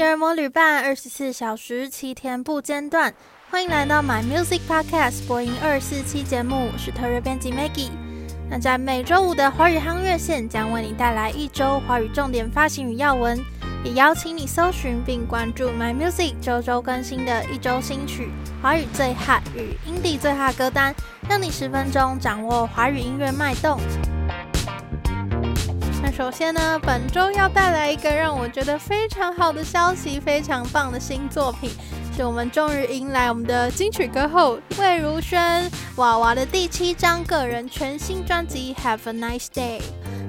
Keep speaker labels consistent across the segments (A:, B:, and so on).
A: 的耳膜旅伴，二十四小时七天不间断。欢迎来到 My Music Podcast 播音二四七节目，我是特约编辑 Maggie。那在每周五的华语夯乐线将为你带来一周华语重点发行与要闻，也邀请你搜寻并关注 My Music 周周更新的一周新曲、华语最 hot 与 Indie 最 hot 歌单，让你十分钟掌握华语音乐脉动。首先呢，本周要带来一个让我觉得非常好的消息，非常棒的新作品，是我们终于迎来我们的金曲歌后魏如萱娃娃的第七张个人全新专辑《Have a Nice Day》。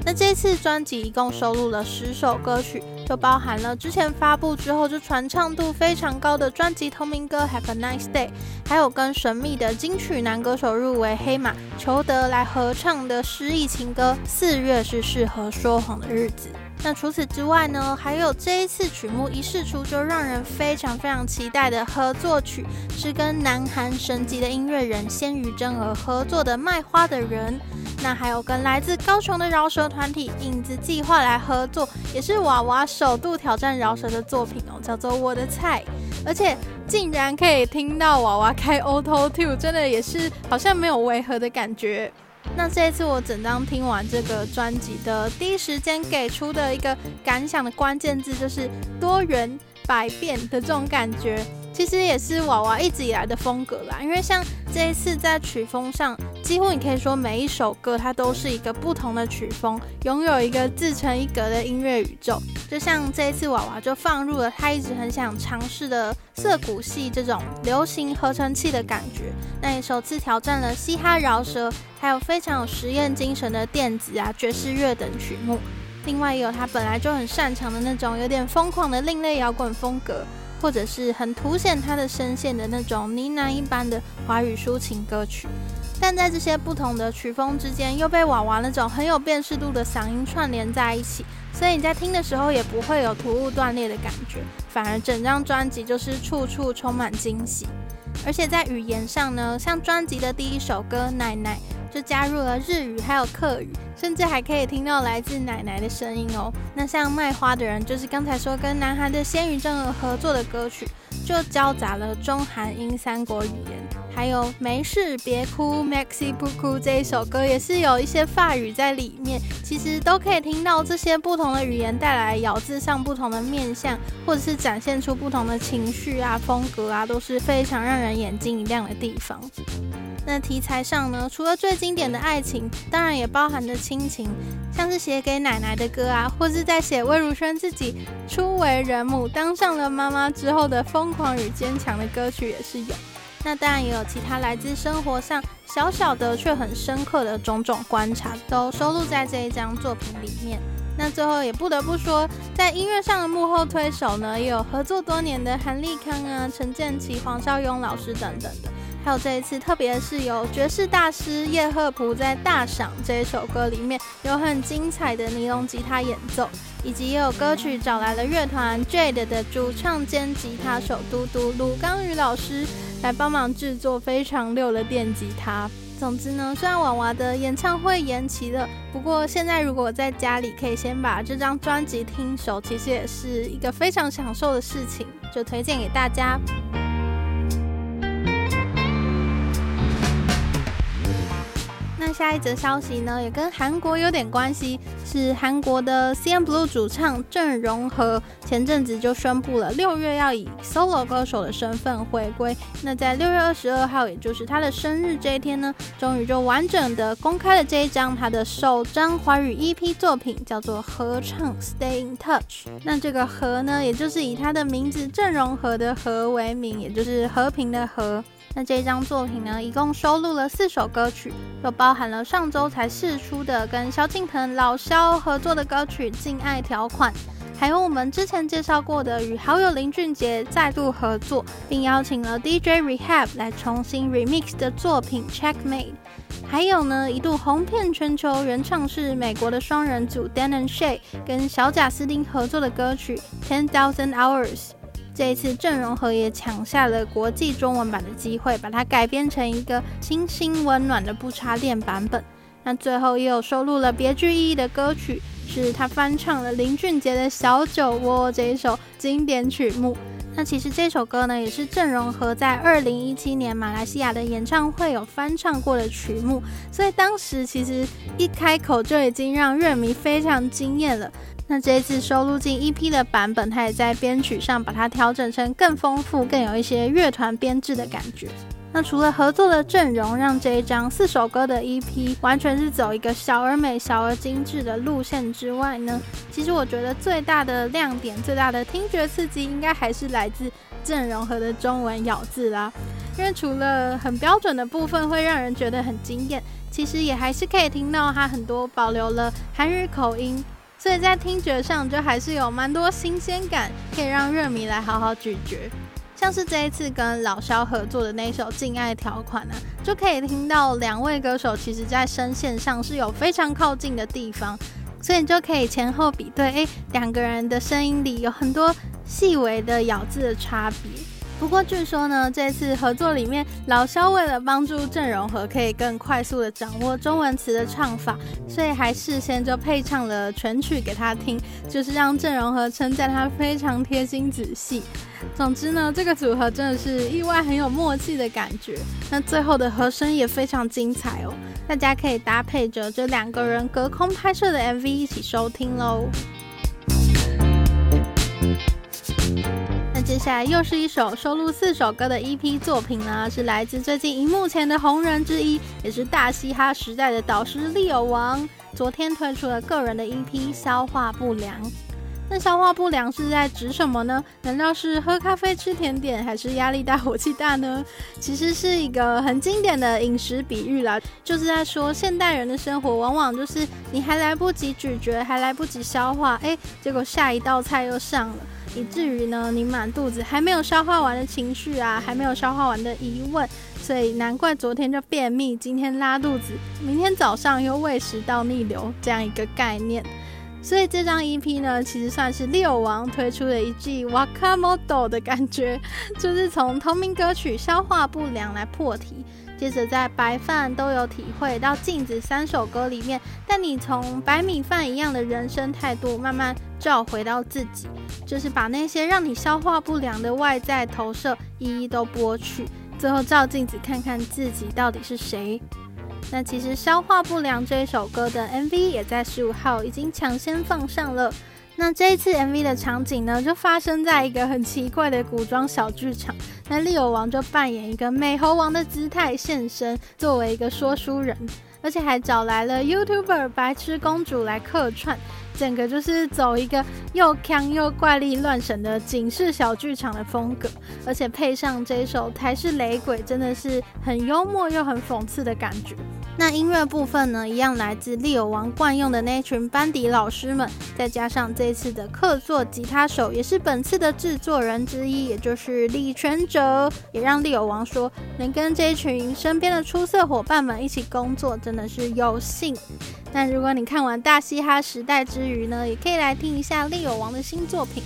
A: 那这次专辑一共收录了十首歌曲，就包含了之前发布之后就传唱度非常高的专辑同名歌《Have a Nice Day》，还有跟神秘的金曲男歌手入围黑马裘德来合唱的诗意情歌《四月是适合说谎的日子》。那除此之外呢，还有这一次曲目一试出就让人非常非常期待的合作曲，是跟南韩神级的音乐人鲜于真儿合作的《卖花的人》。那还有跟来自高雄的饶舌团体影子计划来合作，也是娃娃首度挑战饶舌的作品哦，叫做《我的菜》，而且竟然可以听到娃娃开 Auto Tune，真的也是好像没有违和的感觉。那这一次我整张听完这个专辑的第一时间给出的一个感想的关键字就是多元百变的这种感觉。其实也是娃娃一直以来的风格啦，因为像这一次在曲风上，几乎你可以说每一首歌它都是一个不同的曲风，拥有一个自成一格的音乐宇宙。就像这一次娃娃就放入了他一直很想尝试的涩谷系这种流行合成器的感觉，那也首次挑战了嘻哈饶舌，还有非常有实验精神的电子啊、爵士乐等曲目。另外也有他本来就很擅长的那种有点疯狂的另类摇滚风格。或者是很凸显他的声线的那种呢喃一般的华语抒情歌曲，但在这些不同的曲风之间，又被娃娃那种很有辨识度的嗓音串联在一起，所以你在听的时候也不会有突兀断裂的感觉，反而整张专辑就是处处充满惊喜。而且在语言上呢，像专辑的第一首歌《奶奶》就加入了日语还有客语。甚至还可以听到来自奶奶的声音哦。那像卖花的人，就是刚才说跟南韩的鲜于正合作的歌曲，就交杂了中韩英三国语言。还有没事别哭，Maxi 不哭这一首歌也是有一些法语在里面。其实都可以听到这些不同的语言带来咬字上不同的面向，或者是展现出不同的情绪啊、风格啊，都是非常让人眼睛一亮的地方。那题材上呢，除了最经典的爱情，当然也包含着亲情，像是写给奶奶的歌啊，或是在写魏如萱自己初为人母，当上了妈妈之后的疯狂与坚强的歌曲也是有。那当然也有其他来自生活上小小的却很深刻的种种观察，都收录在这一张作品里面。那最后也不得不说，在音乐上的幕后推手呢，也有合作多年的韩立康啊、陈建奇、黄少雍老师等等的。还有这一次，特别是由爵士大师叶赫普在《大赏》这一首歌里面有很精彩的尼龙吉他演奏，以及也有歌曲找来了乐团 Jade 的主唱兼吉他手嘟嘟鲁刚宇老师来帮忙制作非常溜的电吉他。总之呢，虽然娃娃的演唱会延期了，不过现在如果在家里可以先把这张专辑听熟，其实也是一个非常享受的事情，就推荐给大家。下一则消息呢，也跟韩国有点关系，是韩国的 CNBLUE 主唱郑容和前阵子就宣布了，六月要以 solo 歌手的身份回归。那在六月二十二号，也就是他的生日这一天呢，终于就完整的公开了这一张他的首张华语 EP 作品，叫做《合唱 Stay in Touch》。那这个和呢，也就是以他的名字郑容和的和为名，也就是和平的和。那这张作品呢，一共收录了四首歌曲，又包含了上周才释出的跟萧敬腾老萧合作的歌曲《敬爱条款》，还有我们之前介绍过的与好友林俊杰再度合作，并邀请了 DJ Rehab 来重新 remix 的作品《Checkmate》，还有呢一度红遍全球原唱是美国的双人组 Dan and Shay 跟小贾斯汀合作的歌曲《Ten Thousand Hours》。这一次，郑容和也抢下了国际中文版的机会，把它改编成一个清新温暖的不插电版本。那最后也有收录了别具意义的歌曲《是他翻唱了林俊杰的《小酒窝》这一首经典曲目。那其实这首歌呢，也是郑容和在二零一七年马来西亚的演唱会有翻唱过的曲目，所以当时其实一开口就已经让乐迷非常惊艳了。那这一次收录进 EP 的版本，他也在编曲上把它调整成更丰富、更有一些乐团编制的感觉。那除了合作的阵容，让这一张四首歌的 EP 完全是走一个小而美、小而精致的路线之外呢，其实我觉得最大的亮点、最大的听觉刺激，应该还是来自阵容和的中文咬字啦。因为除了很标准的部分会让人觉得很惊艳，其实也还是可以听到他很多保留了韩语口音，所以在听觉上就还是有蛮多新鲜感，可以让乐迷来好好咀嚼。像是这一次跟老萧合作的那首《敬爱条款》呢，就可以听到两位歌手其实在声线上是有非常靠近的地方，所以你就可以前后比对，诶，两个人的声音里有很多细微的咬字的差别。不过据说呢，这次合作里面，老萧为了帮助郑容和可以更快速的掌握中文词的唱法，所以还事先就配唱了全曲给他听，就是让郑容和称赞他非常贴心仔细。总之呢，这个组合真的是意外很有默契的感觉。那最后的和声也非常精彩哦，大家可以搭配着这两个人隔空拍摄的 MV 一起收听喽。接下来又是一首收录四首歌的 EP 作品呢，是来自最近荧幕前的红人之一，也是大嘻哈时代的导师利友王。昨天推出了个人的 EP《消化不良》。那消化不良是在指什么呢？难道是喝咖啡吃甜点，还是压力大火气大呢？其实是一个很经典的饮食比喻啦，就是在说现代人的生活往往就是你还来不及咀嚼，还来不及消化，哎，结果下一道菜又上了。以至于呢，你满肚子还没有消化完的情绪啊，还没有消化完的疑问，所以难怪昨天就便秘，今天拉肚子，明天早上又胃食道逆流这样一个概念。所以这张 EP 呢，其实算是六王推出的一季 Wakamoto 的感觉，就是从同名歌曲《消化不良》来破题。接着在白饭都有体会到镜子三首歌里面，但你从白米饭一样的人生态度慢慢照回到自己，就是把那些让你消化不良的外在投射一一都剥去，最后照镜子看看自己到底是谁。那其实消化不良这一首歌的 MV 也在十五号已经抢先放上了。那这一次 MV 的场景呢，就发生在一个很奇怪的古装小剧场。那利友王就扮演一个美猴王的姿态现身，作为一个说书人，而且还找来了 YouTuber 白痴公主来客串，整个就是走一个又锵又怪力乱神的警示小剧场的风格，而且配上这首台式雷鬼，真的是很幽默又很讽刺的感觉。那音乐部分呢，一样来自利友王惯用的那群班底老师们，再加上这次的客座吉他手，也是本次的制作人之一，也就是李全哲，也让利友王说，能跟这群身边的出色伙伴们一起工作，真的是有幸。那如果你看完大嘻哈时代之余呢，也可以来听一下力友王的新作品。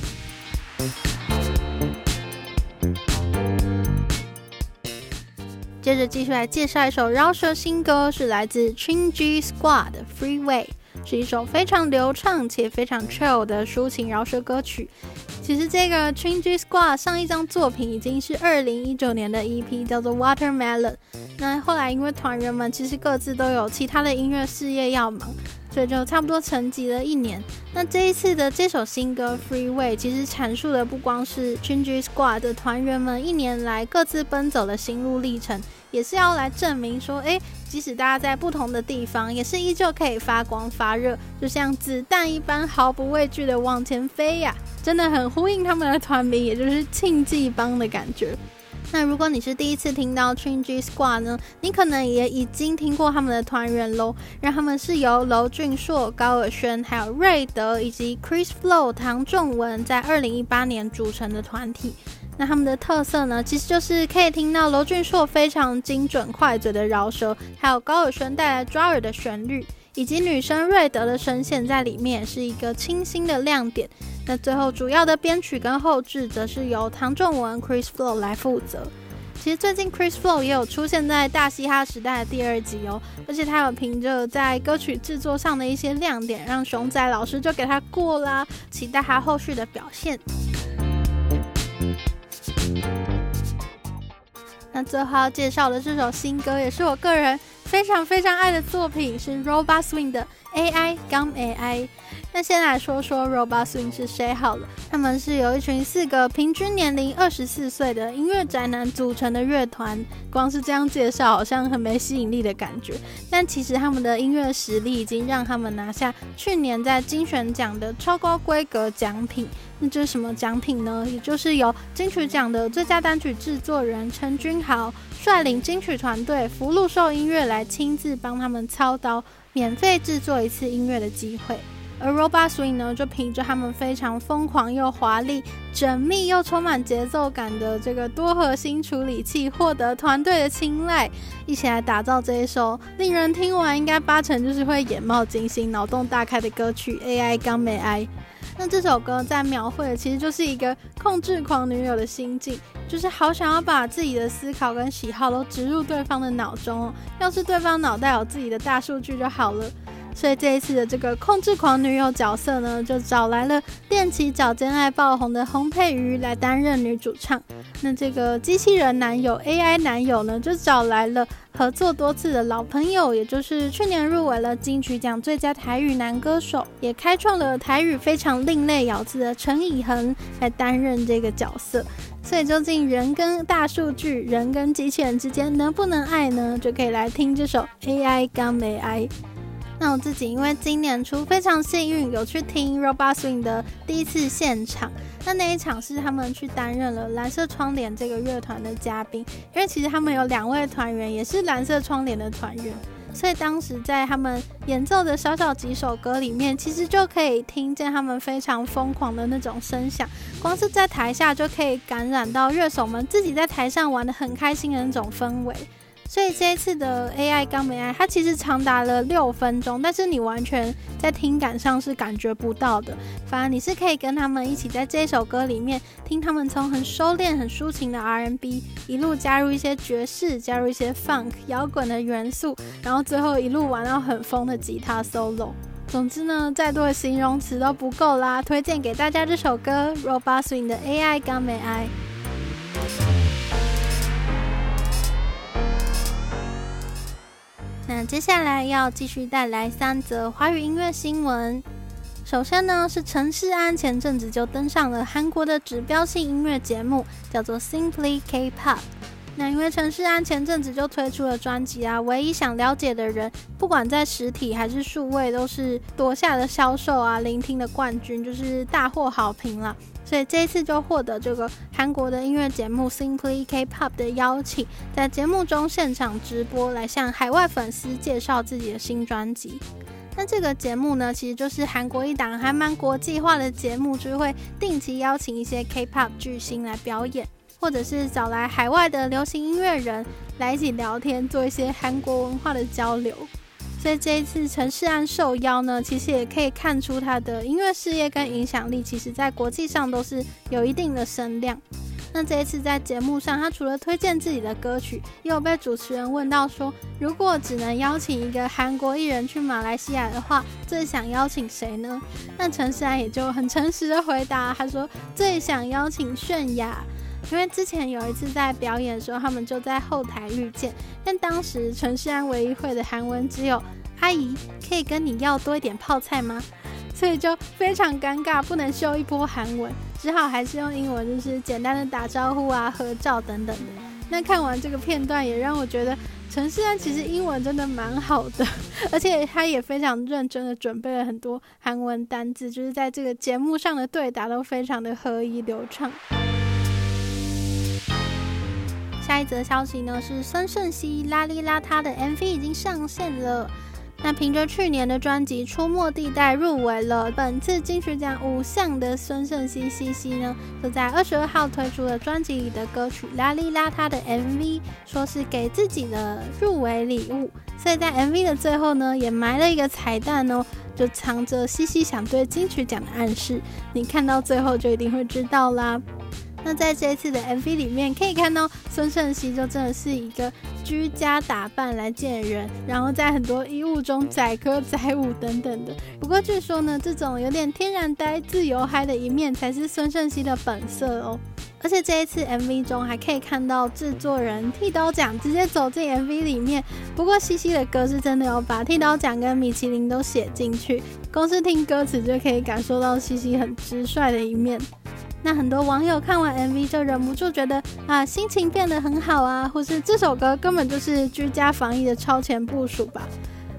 A: 接着继续来介绍一首饶舌新歌，是来自 Chingy Squad 的 Freeway，是一首非常流畅且非常 chill 的抒情饶舌歌曲。其实这个 Chingy Squad 上一张作品已经是二零一九年的 EP，叫做 Watermelon。那后来因为团员们其实各自都有其他的音乐事业要忙。所以就差不多沉寂了一年。那这一次的这首新歌《Freeway》其实阐述的不光是 Chingy Squad 的团员们一年来各自奔走的心路历程，也是要来证明说，诶，即使大家在不同的地方，也是依旧可以发光发热，就像子弹一般毫不畏惧的往前飞呀！真的很呼应他们的团名，也就是庆记帮的感觉。那如果你是第一次听到 Chingy Squad 呢，你可能也已经听过他们的团员喽。让他们是由娄俊硕、高尔轩、还有瑞德以及 Chris Flow、唐仲文在二零一八年组成的团体。那他们的特色呢，其实就是可以听到罗俊硕非常精准快嘴的饶舌，还有高尔宣带来抓耳的旋律。以及女生瑞德的声线在里面是一个清新的亮点。那最后主要的编曲跟后制则是由唐仲文、Chris Flow 来负责。其实最近 Chris Flow 也有出现在大嘻哈时代的第二集哦，而且他有凭着在歌曲制作上的一些亮点，让熊仔老师就给他过啦，期待他后续的表现。那最后要介绍的这首新歌，也是我个人非常非常爱的作品，是 Robot Swing 的 AI 刚 AI。那先来说说 Robot Swing 是谁好了，他们是由一群四个平均年龄二十四岁的音乐宅男组成的乐团。光是这样介绍，好像很没吸引力的感觉。但其实他们的音乐实力已经让他们拿下去年在金选奖的超高规格奖品。那这是什么奖品呢？也就是由金曲奖的最佳单曲制作人陈君豪率领金曲团队福禄寿音乐来亲自帮他们操刀，免费制作一次音乐的机会。而 Robot Swing 呢，就凭着他们非常疯狂又华丽、缜密又充满节奏感的这个多核心处理器，获得团队的青睐，一起来打造这一首令人听完应该八成就是会眼冒金星、脑洞大开的歌曲《AI 刚没 I》。那这首歌在描绘的其实就是一个控制狂女友的心境，就是好想要把自己的思考跟喜好都植入对方的脑中，要是对方脑袋有自己的大数据就好了。所以这一次的这个控制狂女友角色呢，就找来了踮起脚尖爱爆红的洪佩瑜来担任女主唱。那这个机器人男友 AI 男友呢，就找来了合作多次的老朋友，也就是去年入围了金曲奖最佳台语男歌手，也开创了台语非常另类咬字的陈以恒来担任这个角色。所以究竟人跟大数据、人跟机器人之间能不能爱呢？就可以来听这首 AI 刚没爱。那我自己因为今年初非常幸运有去听 Robot Swing 的第一次现场，那那一场是他们去担任了蓝色窗帘这个乐团的嘉宾，因为其实他们有两位团员也是蓝色窗帘的团员，所以当时在他们演奏的小小几首歌里面，其实就可以听见他们非常疯狂的那种声响，光是在台下就可以感染到乐手们自己在台上玩得很开心的那种氛围。所以这一次的 AI 刚没爱，它其实长达了六分钟，但是你完全在听感上是感觉不到的，反而你是可以跟他们一起在这首歌里面听他们从很收敛、很抒情的 R&B 一路加入一些爵士，加入一些 Funk 摇滚的元素，然后最后一路玩到很疯的吉他 solo。总之呢，再多的形容词都不够啦，推荐给大家这首歌 Robust 的 AI 刚没爱。那接下来要继续带来三则华语音乐新闻。首先呢，是陈势安前阵子就登上了韩国的指标性音乐节目，叫做 Simply K-pop。那因为陈势安前阵子就推出了专辑啊，唯一想了解的人，不管在实体还是数位，都是夺下了销售啊、聆听的冠军，就是大获好评了。所以这一次就获得这个韩国的音乐节目 Simply K-pop 的邀请，在节目中现场直播来向海外粉丝介绍自己的新专辑。那这个节目呢，其实就是韩国一档还蛮国际化的节目，就是会定期邀请一些 K-pop 巨星来表演，或者是找来海外的流行音乐人来一起聊天，做一些韩国文化的交流。所以这一次陈势安受邀呢，其实也可以看出他的音乐事业跟影响力，其实在国际上都是有一定的声量。那这一次在节目上，他除了推荐自己的歌曲，也有被主持人问到说，如果只能邀请一个韩国艺人去马来西亚的话，最想邀请谁呢？那陈势安也就很诚实的回答，他说最想邀请泫雅。因为之前有一次在表演的时候，他们就在后台遇见，但当时陈势安唯一会的韩文只有“阿姨，可以跟你要多一点泡菜吗？”所以就非常尴尬，不能秀一波韩文，只好还是用英文，就是简单的打招呼啊、合照等等的。那看完这个片段，也让我觉得陈势安其实英文真的蛮好的，而且他也非常认真的准备了很多韩文单字，就是在这个节目上的对答都非常的合一流畅。下一则消息呢，是孙盛希邋里邋遢的 MV 已经上线了。那凭着去年的专辑《出没地带》入围了本次金曲奖五项的孙盛希希希呢，就在二十二号推出了专辑里的歌曲《邋里邋遢》的 MV，说是给自己的入围礼物。所以在 MV 的最后呢，也埋了一个彩蛋哦，就藏着希希想对金曲奖的暗示。你看到最后就一定会知道啦。那在这一次的 MV 里面，可以看到孙盛熙就真的是一个居家打扮来见人，然后在很多衣物中载歌载舞等等的。不过据说呢，这种有点天然呆、自由嗨的一面才是孙盛熙的本色哦。而且这一次 MV 中还可以看到制作人剃刀奖直接走进 MV 里面。不过西西的歌是真的有把剃刀奖跟米其林都写进去，光是听歌词就可以感受到西西很直率的一面。那很多网友看完 MV 就忍不住觉得啊，心情变得很好啊，或是这首歌根本就是居家防疫的超前部署吧。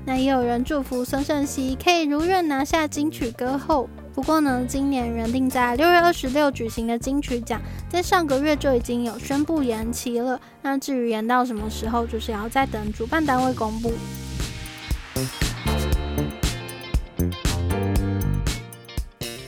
A: 那也有人祝福孙盛熙可以如愿拿下金曲歌后。不过呢，今年原定在六月二十六举行的金曲奖，在上个月就已经有宣布延期了。那至于延到什么时候，就是要再等主办单位公布。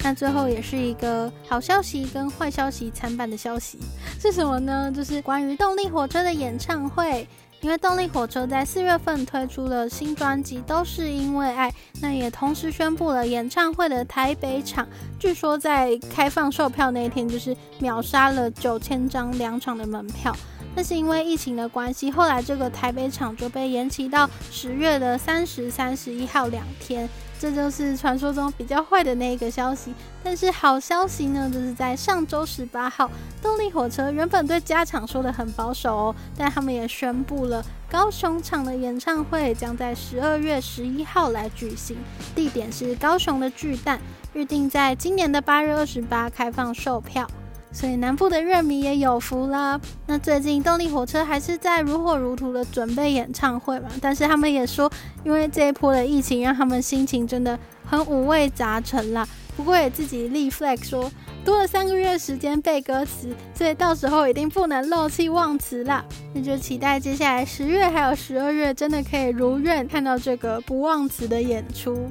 A: 那最后也是一个好消息跟坏消息参半的消息，是什么呢？就是关于动力火车的演唱会。因为动力火车在四月份推出了新专辑，都是因为爱。那也同时宣布了演唱会的台北场，据说在开放售票那一天，就是秒杀了九千张两场的门票。但是因为疫情的关系，后来这个台北场就被延期到十月的三十、三十一号两天。这就是传说中比较坏的那一个消息，但是好消息呢，就是在上周十八号，动力火车原本对加场说的很保守哦，但他们也宣布了高雄场的演唱会将在十二月十一号来举行，地点是高雄的巨蛋，预定在今年的八月二十八开放售票。所以南部的乐迷也有福啦。那最近动力火车还是在如火如荼的准备演唱会嘛，但是他们也说，因为这一波的疫情让他们心情真的很五味杂陈啦。不过也自己立 flag 说，多了三个月时间背歌词，所以到时候一定不能漏气忘词啦。那就期待接下来十月还有十二月，真的可以如愿看到这个不忘词的演出。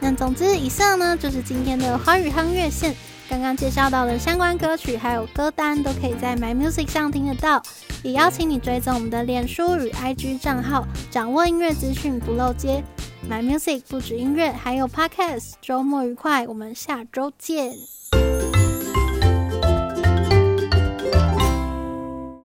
A: 那总之，以上呢就是今天的华语夯乐线。刚刚介绍到的相关歌曲还有歌单，都可以在 My Music 上听得到。也邀请你追踪我们的脸书与 IG 账号，掌握音乐资讯不漏接。My Music 不止音乐，还有 Podcast。周末愉快，我们下周见。